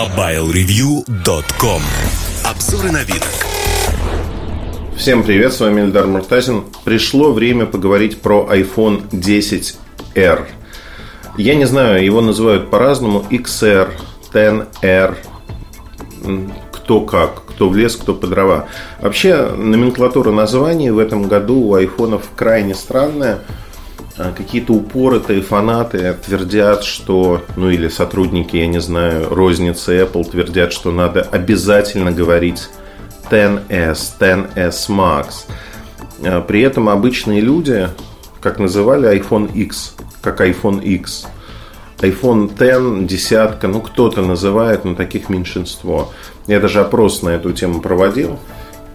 MobileReview.com Обзоры на вид. Всем привет, с вами Эльдар Муртазин. Пришло время поговорить про iPhone 10R. Я не знаю, его называют по-разному XR, 10R, кто как, кто в лес, кто по дрова. Вообще, номенклатура названий в этом году у айфонов крайне странная. А, какие-то упоротые фанаты твердят, что, ну или сотрудники, я не знаю, розницы Apple твердят, что надо обязательно говорить 10s, 10s Max. А, при этом обычные люди, как называли iPhone X, как iPhone X. iPhone 10, десятка, ну кто-то называет, но таких меньшинство. Я даже опрос на эту тему проводил.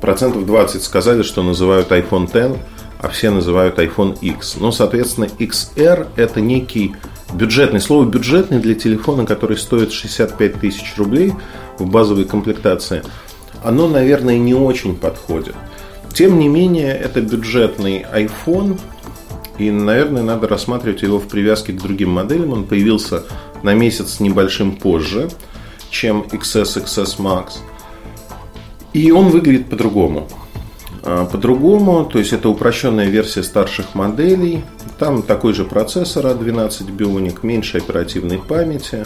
Процентов 20 сказали, что называют iPhone 10, а все называют iPhone X. Ну, соответственно, XR это некий бюджетный. Слово бюджетный для телефона, который стоит 65 тысяч рублей в базовой комплектации, оно, наверное, не очень подходит. Тем не менее, это бюджетный iPhone, и, наверное, надо рассматривать его в привязке к другим моделям. Он появился на месяц небольшим позже – чем XS, XS Max. И он выглядит по-другому. А, по-другому, то есть это упрощенная версия старших моделей. Там такой же процессор A12 Bionic, меньше оперативной памяти.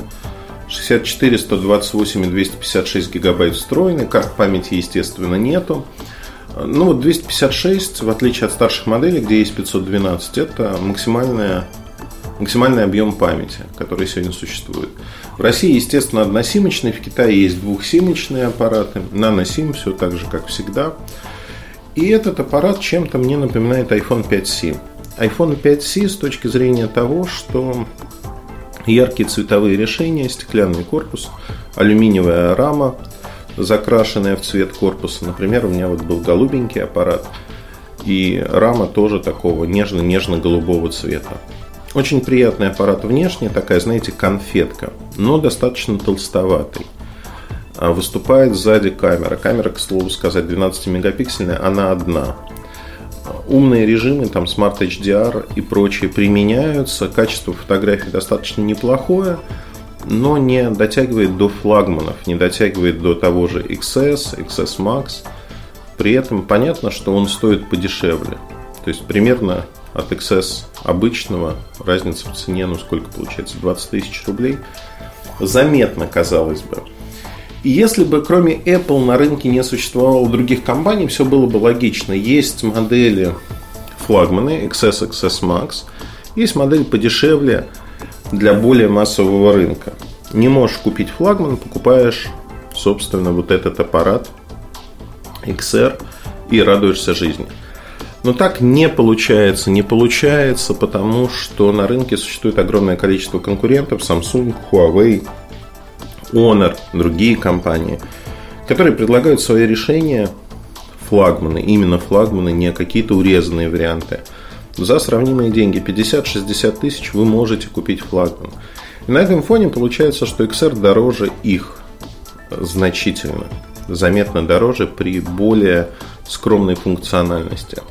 64, 128 и 256 гигабайт встроенной. Карт памяти, естественно, нету. Ну вот 256, в отличие от старших моделей, где есть 512, это максимальная максимальный объем памяти, который сегодня существует. В России, естественно, односимочный, в Китае есть двухсимочные аппараты, наносим, все так же, как всегда. И этот аппарат чем-то мне напоминает iPhone 5C. iPhone 5C с точки зрения того, что яркие цветовые решения, стеклянный корпус, алюминиевая рама, закрашенная в цвет корпуса. Например, у меня вот был голубенький аппарат, и рама тоже такого нежно-нежно-голубого цвета. Очень приятный аппарат внешне, такая, знаете, конфетка, но достаточно толстоватый. А выступает сзади камера. Камера, к слову сказать, 12-мегапиксельная, она одна. Умные режимы, там Smart HDR и прочие применяются. Качество фотографий достаточно неплохое, но не дотягивает до флагманов, не дотягивает до того же XS, XS Max. При этом понятно, что он стоит подешевле. То есть примерно от XS обычного разница в цене, ну сколько получается, 20 тысяч рублей, заметно, казалось бы. И если бы кроме Apple на рынке не существовало других компаний, все было бы логично. Есть модели флагманы XS, XS Max, есть модель подешевле для более массового рынка. Не можешь купить флагман, покупаешь, собственно, вот этот аппарат XR и радуешься жизни. Но так не получается, не получается, потому что на рынке существует огромное количество конкурентов, Samsung, Huawei, Honor, другие компании, которые предлагают свои решения флагманы, именно флагманы, не какие-то урезанные варианты. За сравнимые деньги 50-60 тысяч вы можете купить флагман. И на этом фоне получается, что XR дороже их значительно, заметно дороже при более скромной функциональности.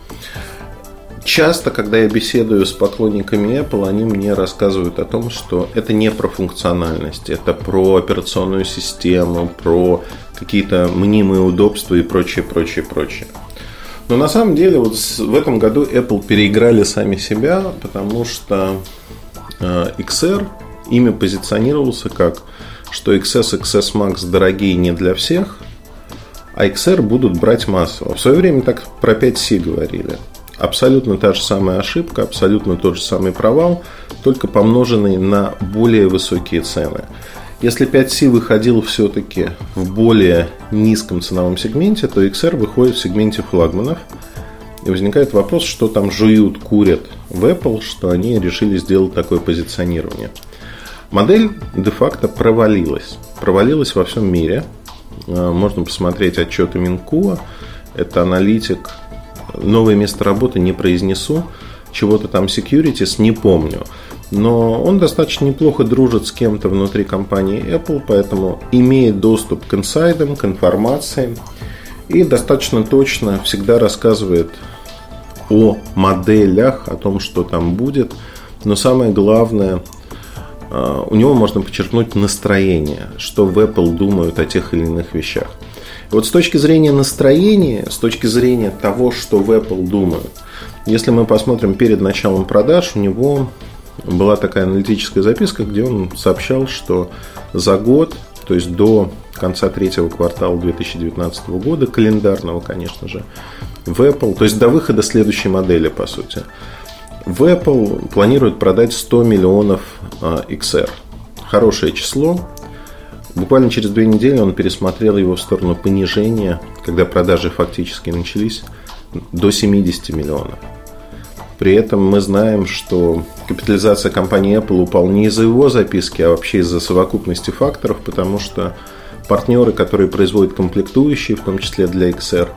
Часто, когда я беседую с поклонниками Apple, они мне рассказывают о том, что это не про функциональность, это про операционную систему, про какие-то мнимые удобства и прочее, прочее, прочее. Но на самом деле вот в этом году Apple переиграли сами себя, потому что э, XR ими позиционировался как, что XS, XS Max дорогие не для всех, а XR будут брать массово. В свое время так про 5C говорили. Абсолютно та же самая ошибка, абсолютно тот же самый провал, только помноженный на более высокие цены. Если 5C выходил все-таки в более низком ценовом сегменте, то XR выходит в сегменте флагманов. И возникает вопрос, что там жуют, курят в Apple, что они решили сделать такое позиционирование. Модель де-факто провалилась. Провалилась во всем мире. А, можно посмотреть отчеты Минкуа. Это аналитик. Новое место работы не произнесу. Чего-то там securities не помню. Но он достаточно неплохо дружит с кем-то внутри компании Apple, поэтому имеет доступ к инсайдам, к информации и достаточно точно всегда рассказывает о моделях, о том, что там будет. Но самое главное, у него можно подчеркнуть настроение, что в Apple думают о тех или иных вещах. Вот с точки зрения настроения, с точки зрения того, что в Apple думают, если мы посмотрим перед началом продаж, у него была такая аналитическая записка, где он сообщал, что за год, то есть до конца третьего квартала 2019 года, календарного, конечно же, в Apple, то есть до выхода следующей модели, по сути, в Apple планируют продать 100 миллионов а, XR. Хорошее число. Буквально через две недели он пересмотрел его в сторону понижения, когда продажи фактически начались, до 70 миллионов. При этом мы знаем, что капитализация компании Apple упала не из-за его записки, а вообще из-за совокупности факторов, потому что партнеры, которые производят комплектующие, в том числе для XR,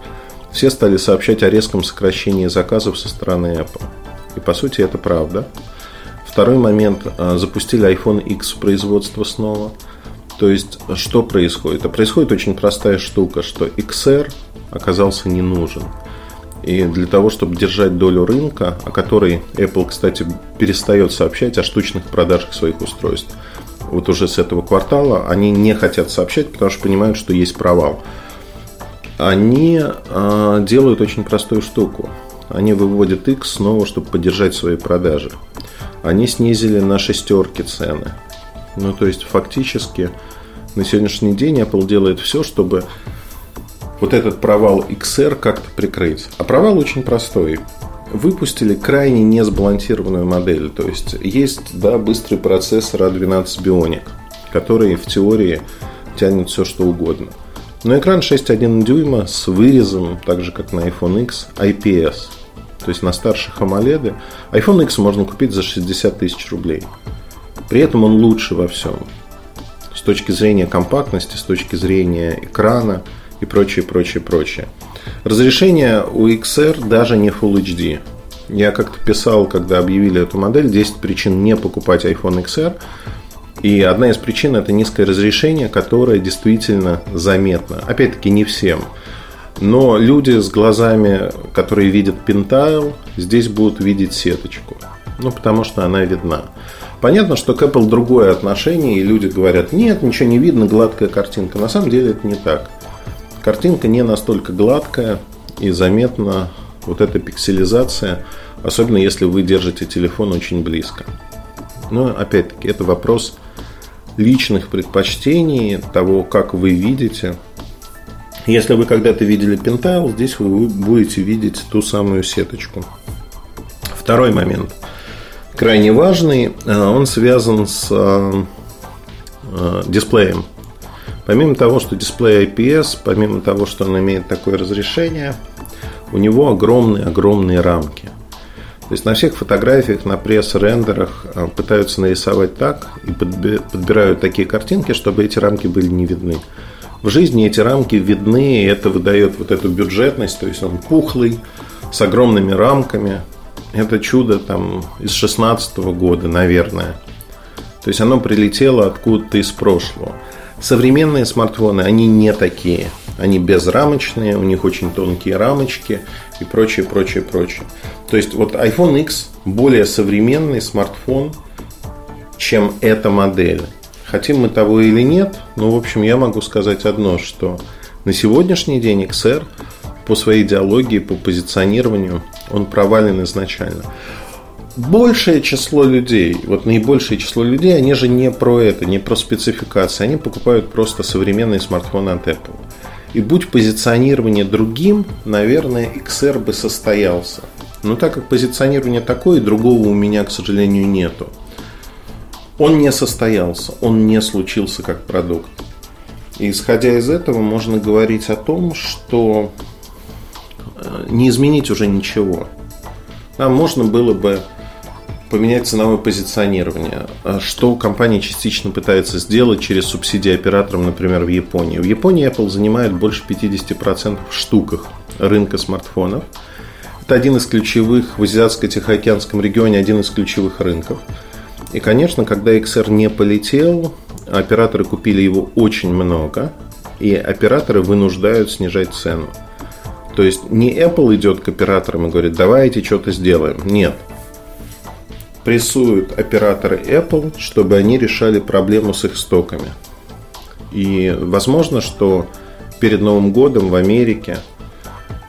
все стали сообщать о резком сокращении заказов со стороны Apple. И по сути это правда. Второй момент. А, запустили iPhone X в производство снова. То есть, что происходит? А происходит очень простая штука, что XR оказался не нужен. И для того, чтобы держать долю рынка, о которой Apple, кстати, перестает сообщать о штучных продажах своих устройств, вот уже с этого квартала, они не хотят сообщать, потому что понимают, что есть провал. Они э, делают очень простую штуку. Они выводят X снова, чтобы поддержать свои продажи. Они снизили на шестерки цены. Ну, то есть, фактически, на сегодняшний день Apple делает все, чтобы вот этот провал XR как-то прикрыть. А провал очень простой выпустили крайне несбалансированную модель. То есть есть да, быстрый процессор A12 Bionic, который в теории тянет все что угодно. Но экран 6,1 дюйма с вырезом, так же как на iPhone X, IPS. То есть на старших AMOLED. iPhone X можно купить за 60 тысяч рублей. При этом он лучше во всем. С точки зрения компактности, с точки зрения экрана и прочее, прочее, прочее. Разрешение у XR даже не Full HD. Я как-то писал, когда объявили эту модель, 10 причин не покупать iPhone XR. И одна из причин это низкое разрешение, которое действительно заметно. Опять-таки не всем. Но люди с глазами, которые видят пентайл, здесь будут видеть сеточку. Ну, потому что она видна. Понятно, что к Apple другое отношение, и люди говорят, нет, ничего не видно, гладкая картинка. На самом деле это не так. Картинка не настолько гладкая и заметна вот эта пикселизация, особенно если вы держите телефон очень близко. Но опять-таки это вопрос личных предпочтений, того, как вы видите. Если вы когда-то видели пентайл, здесь вы будете видеть ту самую сеточку. Второй момент, крайне важный, э, он связан с э, э, дисплеем. Помимо того, что дисплей IPS, помимо того, что он имеет такое разрешение, у него огромные-огромные рамки. То есть на всех фотографиях, на пресс-рендерах пытаются нарисовать так и подбирают такие картинки, чтобы эти рамки были не видны. В жизни эти рамки видны, и это выдает вот эту бюджетность, то есть он пухлый, с огромными рамками. Это чудо там из 16 года, наверное. То есть оно прилетело откуда-то из прошлого. Современные смартфоны, они не такие. Они безрамочные, у них очень тонкие рамочки и прочее, прочее, прочее. То есть вот iPhone X более современный смартфон, чем эта модель. Хотим мы того или нет, но в общем я могу сказать одно, что на сегодняшний день XR по своей идеологии, по позиционированию, он провален изначально большее число людей, вот наибольшее число людей, они же не про это, не про спецификации, они покупают просто современные смартфоны от Apple. И будь позиционирование другим, наверное, XR бы состоялся. Но так как позиционирование такое, другого у меня, к сожалению, нету. Он не состоялся, он не случился как продукт. И исходя из этого, можно говорить о том, что э, не изменить уже ничего. Нам можно было бы поменять ценовое позиционирование, а что компания частично пытается сделать через субсидии операторам, например, в Японии. В Японии Apple занимает больше 50% в штуках рынка смартфонов. Это один из ключевых в Азиатско-Тихоокеанском регионе, один из ключевых рынков. И, конечно, когда XR не полетел, операторы купили его очень много, и операторы вынуждают снижать цену. То есть не Apple идет к операторам и говорит, давайте что-то сделаем. Нет, прессуют операторы Apple, чтобы они решали проблему с их стоками. И возможно, что перед Новым годом в Америке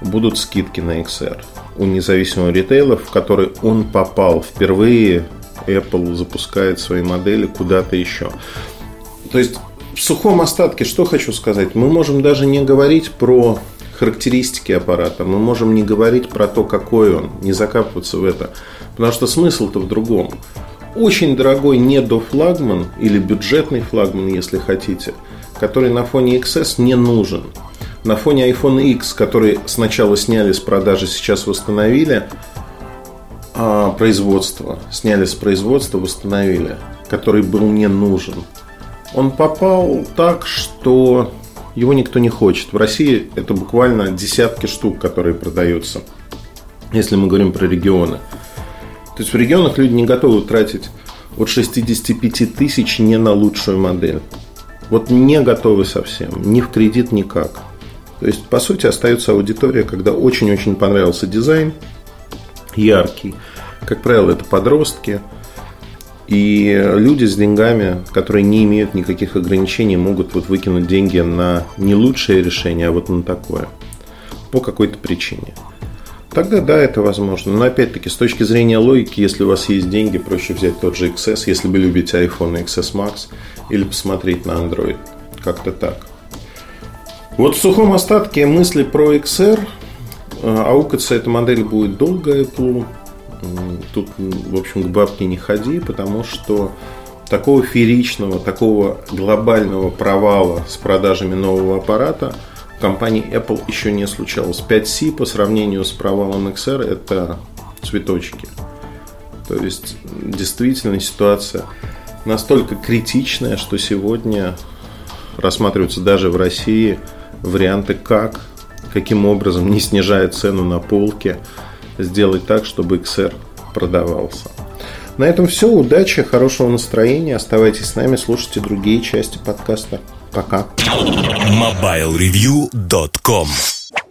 будут скидки на XR у независимого ритейла, в который он попал впервые. Apple запускает свои модели куда-то еще. То есть в сухом остатке что хочу сказать? Мы можем даже не говорить про характеристики аппарата, мы можем не говорить про то, какой он, не закапываться в это. Потому что смысл-то в другом. Очень дорогой недофлагман или бюджетный флагман, если хотите, который на фоне XS не нужен. На фоне iPhone X, который сначала сняли с продажи, сейчас восстановили, а производство, сняли с производства, восстановили, который был не нужен. Он попал так, что его никто не хочет. В России это буквально десятки штук, которые продаются, если мы говорим про регионы. То есть в регионах люди не готовы тратить от 65 тысяч не на лучшую модель. Вот не готовы совсем, ни в кредит, никак. То есть, по сути, остается аудитория, когда очень-очень понравился дизайн, яркий. Как правило, это подростки. И люди с деньгами, которые не имеют никаких ограничений, могут вот выкинуть деньги на не лучшее решение, а вот на такое. По какой-то причине. Тогда да, это возможно. Но опять-таки, с точки зрения логики, если у вас есть деньги, проще взять тот же XS, если вы любите iPhone XS Max, или посмотреть на Android. Как-то так. Вот в сухом остатке мысли про XR. А, аукаться эта модель будет долго Apple. Тут, в общем, к бабке не ходи, потому что такого фееричного, такого глобального провала с продажами нового аппарата – компании Apple еще не случалось. 5C по сравнению с провалом XR это цветочки. То есть действительно ситуация настолько критичная, что сегодня рассматриваются даже в России варианты, как, каким образом, не снижая цену на полке, сделать так, чтобы XR продавался. На этом все. Удачи, хорошего настроения. Оставайтесь с нами, слушайте другие части подкаста. Пока. MobileReview.com